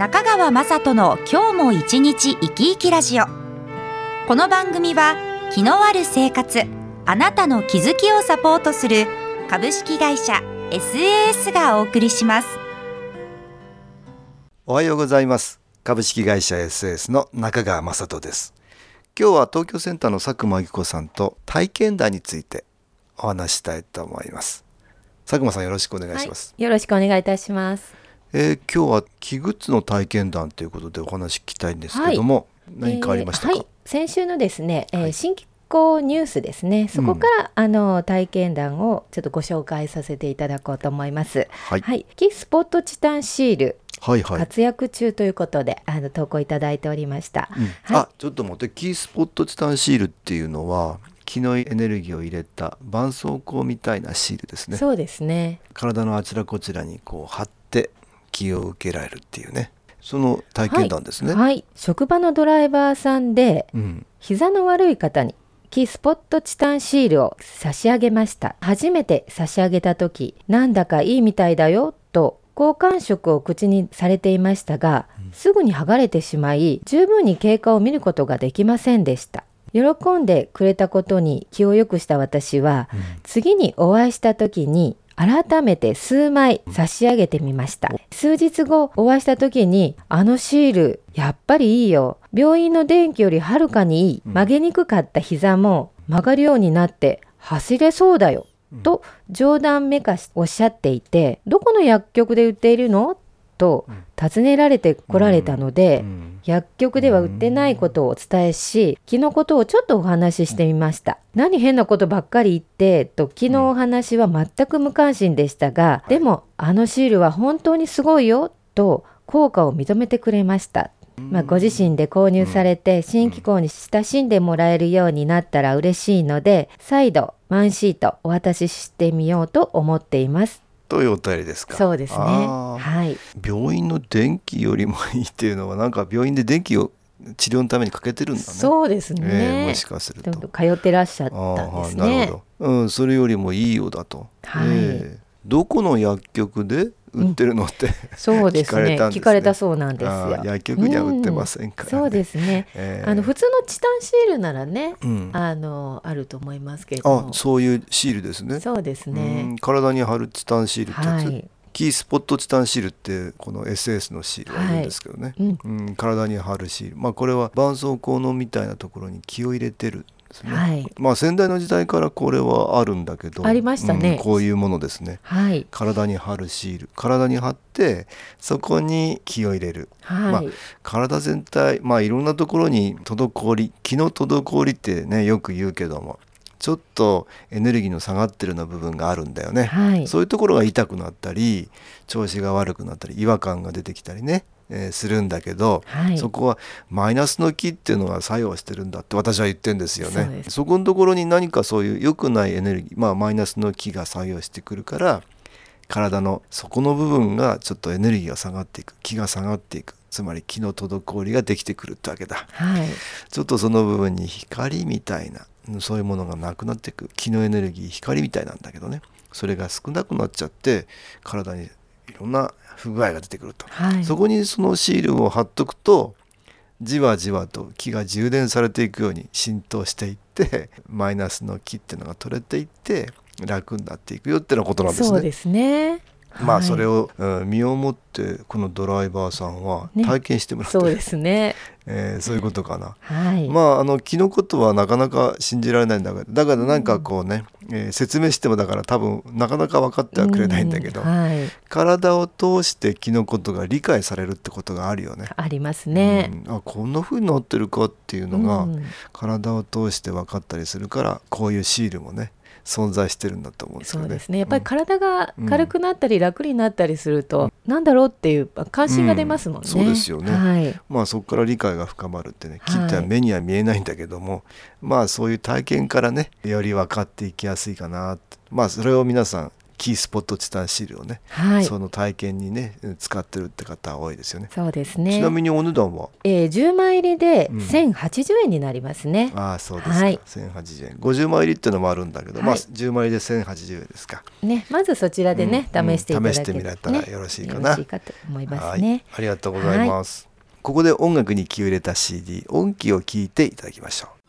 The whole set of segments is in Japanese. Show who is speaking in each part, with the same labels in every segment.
Speaker 1: 中川雅人の今日も一日生き生きラジオ。この番組は気のある生活あなたの気づきをサポートする株式会社 SAS がお送りします。
Speaker 2: おはようございます。株式会社 SAS の中川雅人です。今日は東京センターの佐久間由紀子さんと体験談についてお話したいと思います。佐久間さんよろしくお願いします、
Speaker 3: はい、よろしくお願いいたします
Speaker 2: えー、今日は器具の体験談ということでお話聞きたいんですけども、はい、何かありましたか、えーはい、
Speaker 3: 先週のですね、えー、新機構ニュースですね。そこから、うん、あの体験談をちょっとご紹介させていただこうと思います。はい、はい、キスポットチタンシールはいはい、活躍中ということであの投稿いただいておりました、
Speaker 2: うん。はい、あちょっと待って。キースポットチタンシールっていうのは気のエネルギーを入れた絆創膏みたいなシールですね。
Speaker 3: そうですね。
Speaker 2: 体のあちらこちらにこう貼って気を受けられるっていうね。その体験談ですね、
Speaker 3: はい、はい、職場のドライバーさんで、うん、膝の悪い方にキースポットチタンシールを差し上げました。初めて差し上げた時なんだかいいみたいだよと好感触を口にされていましたが、うん、すぐに剥がれてしまい十分に経過を見ることができませんでした。喜んでくれたことに気を良くした私は、うん、次にお会いした時に改めて数枚差し上げてみました。数日後お会いした時に、あのシール、やっぱりいいよ。病院の電気よりはるかにいい。曲げにくかった膝も曲がるようになって走れそうだよ。と冗談めかしおっしゃっていて、どこの薬局で売っているの？と尋ねられてこられたので、薬局では売ってないことをお伝えし、気のことをちょっとお話ししてみました。何変なことばっかり言って、と昨日お話は全く無関心でしたが、でもあのシールは本当にすごいよ、と効果を認めてくれました。まあ、ご自身で購入されて新機構に親しんでもらえるようになったら嬉しいので再度ワンシートお渡ししてみようと思っています。
Speaker 2: というお便りですか。
Speaker 3: そうですね。はい。
Speaker 2: 病院の電気よりもいいっていうのはなんか病院で電気を治療のためにかけてるんだね。
Speaker 3: そうですね。
Speaker 2: えー、もしかすると。
Speaker 3: 通ってらっしゃったんですね。なるほ
Speaker 2: ど。うん、それよりもいいようだと。はい。えー、どこの薬局で売ってるのって、うん、
Speaker 3: そうですね。聞かれたそうなんですよ。
Speaker 2: 薬局には売ってませんから、
Speaker 3: ねうん、そうですね、えー、あの普通のチタンシールならね、うん、あのあると思いますけれど
Speaker 2: あそういうシールですね。
Speaker 3: そうですね。
Speaker 2: 体に貼るチタンシールってやつ、はい。キースポットチタンシールってこの SS のシールがいるんですけどね、はい。うん、体に貼るシール、まあ、これは絆創膏のみたいなところに気を入れてるですね、はい、まあ先代の時代からこれはあるんだけど
Speaker 3: ありましたね、
Speaker 2: うん、こういうものですね、はい、体に貼るシール。体に貼ってそこに気を入れる、はい、まあ、体全体まあいろんなところに滞り気の滞りってねよく言うけどもちょっとエネルギーの下がってるような部分があるんだよね、はい、そういうところが痛くなったり調子が悪くなったり違和感が出てきたりねえー、するんだけど、はい、そこはマイナスの気っていうのが作用してるんだって私は言ってんですよね。そこのところに何かそういう良くないエネルギー、まあ、マイナスの気が作用してくるから体の底の部分がちょっとエネルギーが下がっていく気が下がっていく。つまり気の滞りができてくるってわけだ、はい、ちょっとその部分に光みたいなそういうものがなくなっていく。気のエネルギー光みたいなんだけどね。それが少なくなっちゃって体にいろんな不具合が出てくると、はい、そこにそのシールを貼っとくとじわじわと気が充電されていくように浸透していってマイナスの気っていうのが取れていって楽になっていくよっていうことなんですね。
Speaker 3: そうですね。
Speaker 2: まあそれを、はい、身をもってこのドライバーさんは体験してもらって、
Speaker 3: ね、そうですね、
Speaker 2: えー、そういうことかな、はい、まああの気のことはなかなか信じられないんだけどだからなんかこうね、うん、えー、説明してもだから多分なかなか分かってはくれないんだけど、うんはい、体を通して気のことが理解されるってことがあるよね。
Speaker 3: ありますね。
Speaker 2: うん、あこんなふうになってるかっていうのが、体を通して分かったりするからこういうシールもね存在してるんだと思うんですよね。
Speaker 3: そうですね。やっぱり体が軽くなったり楽になったりすると、うん、なんだろうっていう関心が出ますもんね。
Speaker 2: そうですよね、はい、まあそこから理解が深まるってね木っては目には見えないんだけども、はい、まあそういう体験からねより分かっていきやすいかなまあそれを皆さんキースポットチタンシールをね、はい、その体験にね使ってるって方多いですよね。
Speaker 3: そうですね。
Speaker 2: ちなみにお値段は、
Speaker 3: えー、10枚入りで1080円になりますね。
Speaker 2: うん、ああそうですか。はい、1080円。50枚入りっていうのもあるんだけど、はい、まあ10枚入りで1080円ですか。
Speaker 3: ねまずそちらでね、うん、試していただけ、ね、試して
Speaker 2: みられたらよろしいかな。よろしい
Speaker 3: かと思いますね。
Speaker 2: ありがとうございます。ここで音楽に気を入れた CD 音機を聞いていただきましょう。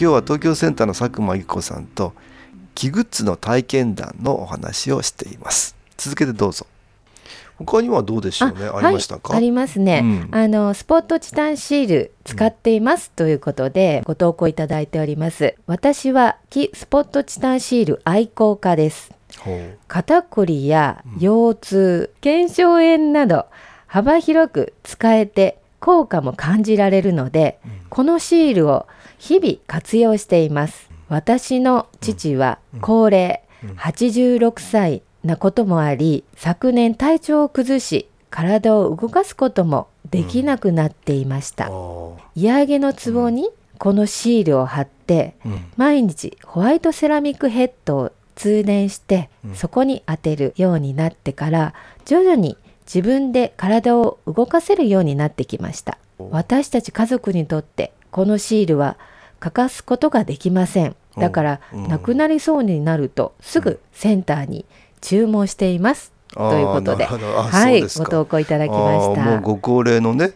Speaker 2: 今日は東京センターの佐久間由紀子さんと木グッズの体験談のお話をしています。続けてどうぞ。他にはどうでしょうね？ありましたか、
Speaker 3: はい、ありますね、うん、あのスポットチタンシール使っています、ということでご投稿いただいております。私は木スポットチタンシール愛好家です。肩こりや腰痛、腱鞘炎など幅広く使えて効果も感じられるので、このシールを日々活用しています。私の父は高齢、86歳なこともあり昨年体調を崩し体を動かすこともできなくなっていました、嫌気のツボにこのシールを貼って、毎日ホワイトセラミックヘッドを通電して、そこに当てるようになってから徐々に自分で体を動かせるようになってきました。私たち家族にとってこのシールは欠かすことができません。だから、なくなりそうになるとすぐセンターに注文しています。ということで、はい、ご投稿いただきました。
Speaker 2: もうご高齢のね、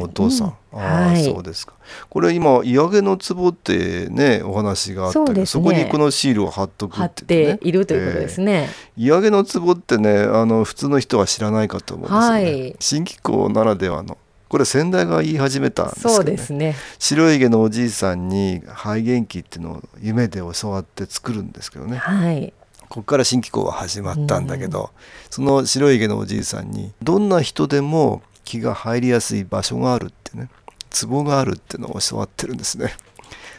Speaker 2: お父さん。うん、はい、そうですか。これ今嫌気のツボってねお話があったけどそ、ね,、こにこのシールを貼っとくって、
Speaker 3: ね、いるということですね。
Speaker 2: えー、のツボってねあの普通の人は知らないかと思うんですよね。はい、新機構ならではの。これ先代が言い始めたんですけど、ね、そうですね。白い毛のおじいさんに肺元気っていうのを夢で教わって作るんですけどね、はい、ここから新機構は始まったんだけど、うん、その白い毛のおじいさんにどんな人でも気が入りやすい場所があるってねツボがあるっていうのを教わってるんですね。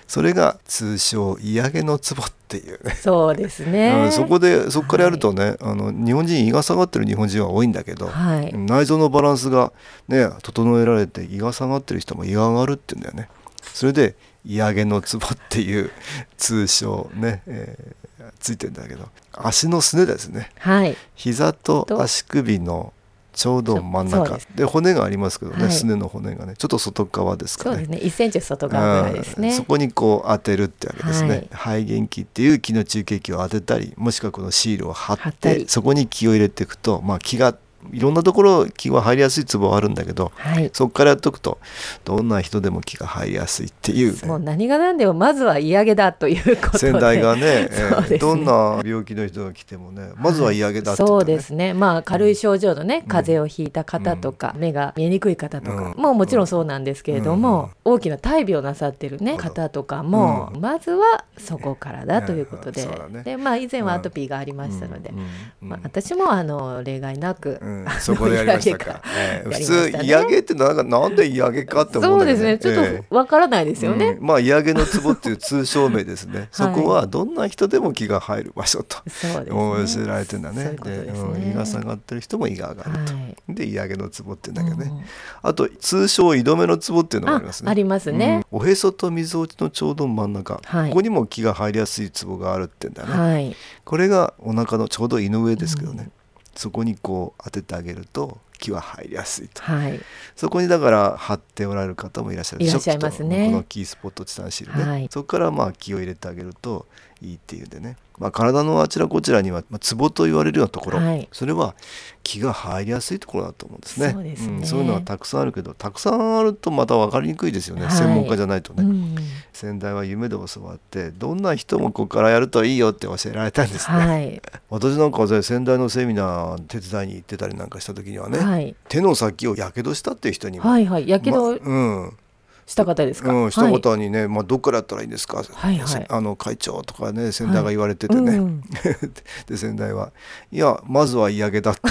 Speaker 2: それが通称嫌気のツボっていうね。
Speaker 3: そうですね。
Speaker 2: そこでそこからやるとね、はい、あの日本人胃が下がってる日本人は多いんだけど、はい、内臓のバランスがね整えられて胃が下がってる人も胃が上がるっていうんだよね。それで嫌気のツボっていう通称ね、えー、ついてんだけど足のすねですね、はい、膝と足首のちょうど真ん中。で骨がありますけどね、はい、すねの骨がねちょっと外側ですかね。
Speaker 3: そうですね1センチ外側ぐらいですね。
Speaker 2: そこにこう当てるってわけですね、はい、肺元気っていう気の中継器を当てたりもしくはこのシールを貼ってそこに気を入れていくとまあ気がいろんなところ気が入りやすいツボはあるんだけど、はい、そこからやっとくとどんな人でも気が入りやすいっていう、
Speaker 3: ね、もう何が何でもまずは嫌気だということで。
Speaker 2: 先代がねね、えー、どんな病気の人が来てもねまずは嫌気だって、
Speaker 3: ね、そうですね。まあ軽い症状のね、うん、風邪をひいた方とか、うん、目が見えにくい方とか、うん、もうもちろんそうなんですけれども、大きな大病なさってるね方とかも、まずはそこからだということで,、でまあ以前はアトピーがありましたので、まあ、私もあの例外なく、、
Speaker 2: そこでやりましたか。えー、普通、嫌げってなんかなんで嫌げかって思
Speaker 3: うんだけど、ね、そうですね。ちょっとわからないですよね。
Speaker 2: えーうん、まあ嫌げの壺っていう通称名ですね。そこはどんな人でも気が入る場所と、はい、教えられてんだね。で、ね、胃が下がってる人も胃が上がると。はい、で嫌げの壺って言うんだけどね。あと通称井止めの壺っていうのがありますね。
Speaker 3: ありますね。
Speaker 2: おへそとみぞおちのちょうど真ん中、はい、ここにも気が入りやすい壺があるってんだね。これがお腹のちょうど胃の上ですけどね。そこにこう当ててあげると気は入りやすいと、はい、そこにだから貼っておられる方もいらっしゃる。
Speaker 3: いらっしゃいますね。
Speaker 2: このキースポットチタンシールね、はい、そこからまあ気を入れてあげるといいっていうんでねまあ、体のあちらこちらには、まあ、ツボと言われるようなところ、はい、それは気が入りやすいところだと思うんですね。そうですね、うん、そういうのはたくさんあるけどたくさんあるとまた分かりにくいですよね、はい、専門家じゃないとね、うん、先代は夢で教わってどんな人もここからやるといいよって教えられたんですね、はい、私なんかは先代のセミナー手伝いに行ってたりなんかした時にはね、手の先をやけどしたっていう人にも。
Speaker 3: はいはい。やけど、
Speaker 2: ま、うん
Speaker 3: した方ですか、
Speaker 2: うん、した方にね、はい、まあ、どっからやったらいいんですか、はいはい、あの会長とかね先代が言われててね、はいうん、で先代はいやまずは嫌げだって、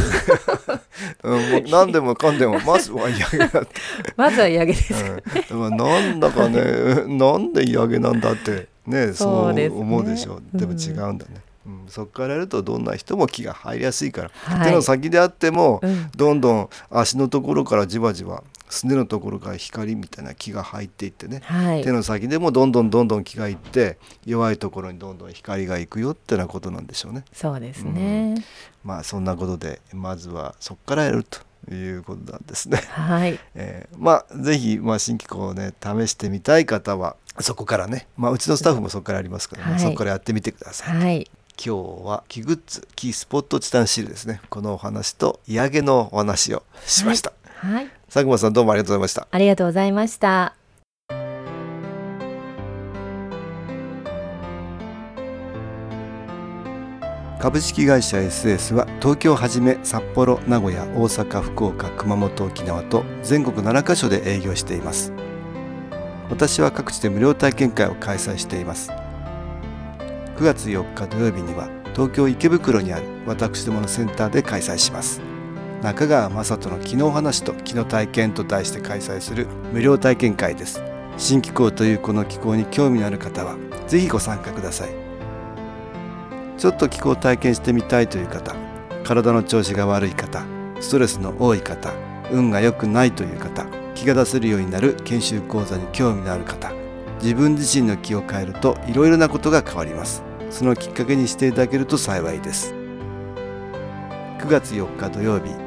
Speaker 2: うん、もう何でもかんでもまずは嫌げだって。
Speaker 3: まずは嫌げです、
Speaker 2: うん、なんだかねなんで嫌げなんだってねそう思うでしょう、ね、でも違うんだね、うん、そこからやるとどんな人も気が入りやすいから、はい、手の先であっても、うん、どんどん足のところからじわじわすねのところから光みたいな気が入っていってね、はい、手の先でもどんどんどんどん気がいって弱いところにどんどん光がいくよってなことなんでしょうね。
Speaker 3: そうですね、
Speaker 2: うん、まあそんなことでまずはそこからやるということなんですね。
Speaker 3: はい。
Speaker 2: えー、まあぜひまあ新機構をね試してみたい方はそこからね、まあうちのスタッフもそこからありますからね、はい、そこからやってみてください。はい。今日はキグッズキースポットチタンシールですねこのお話と嫌げのお話をしました。はい、はい。佐久間さんどうもありがとうございました。
Speaker 3: ありがとうございました。
Speaker 2: 株式会社 SS は東京をはじめ札幌名古屋大阪福岡熊本沖縄と全国7カ所で営業しています。私は各地で無料体験会を開催しています。9月4日土曜日には東京池袋にある私どものセンターで開催します中川雅人の気の話と気の体験と題して開催する無料体験会です。新気候というこの気候に興味のある方はぜひご参加ください。ちょっと気候を体験してみたいという方体の調子が悪い方ストレスの多い方運が良くないという方気が出せるようになる研修講座に興味のある方自分自身の気を変えるといろいろなことが変わります。そのきっかけにしていただけると幸いです。9月4日土曜日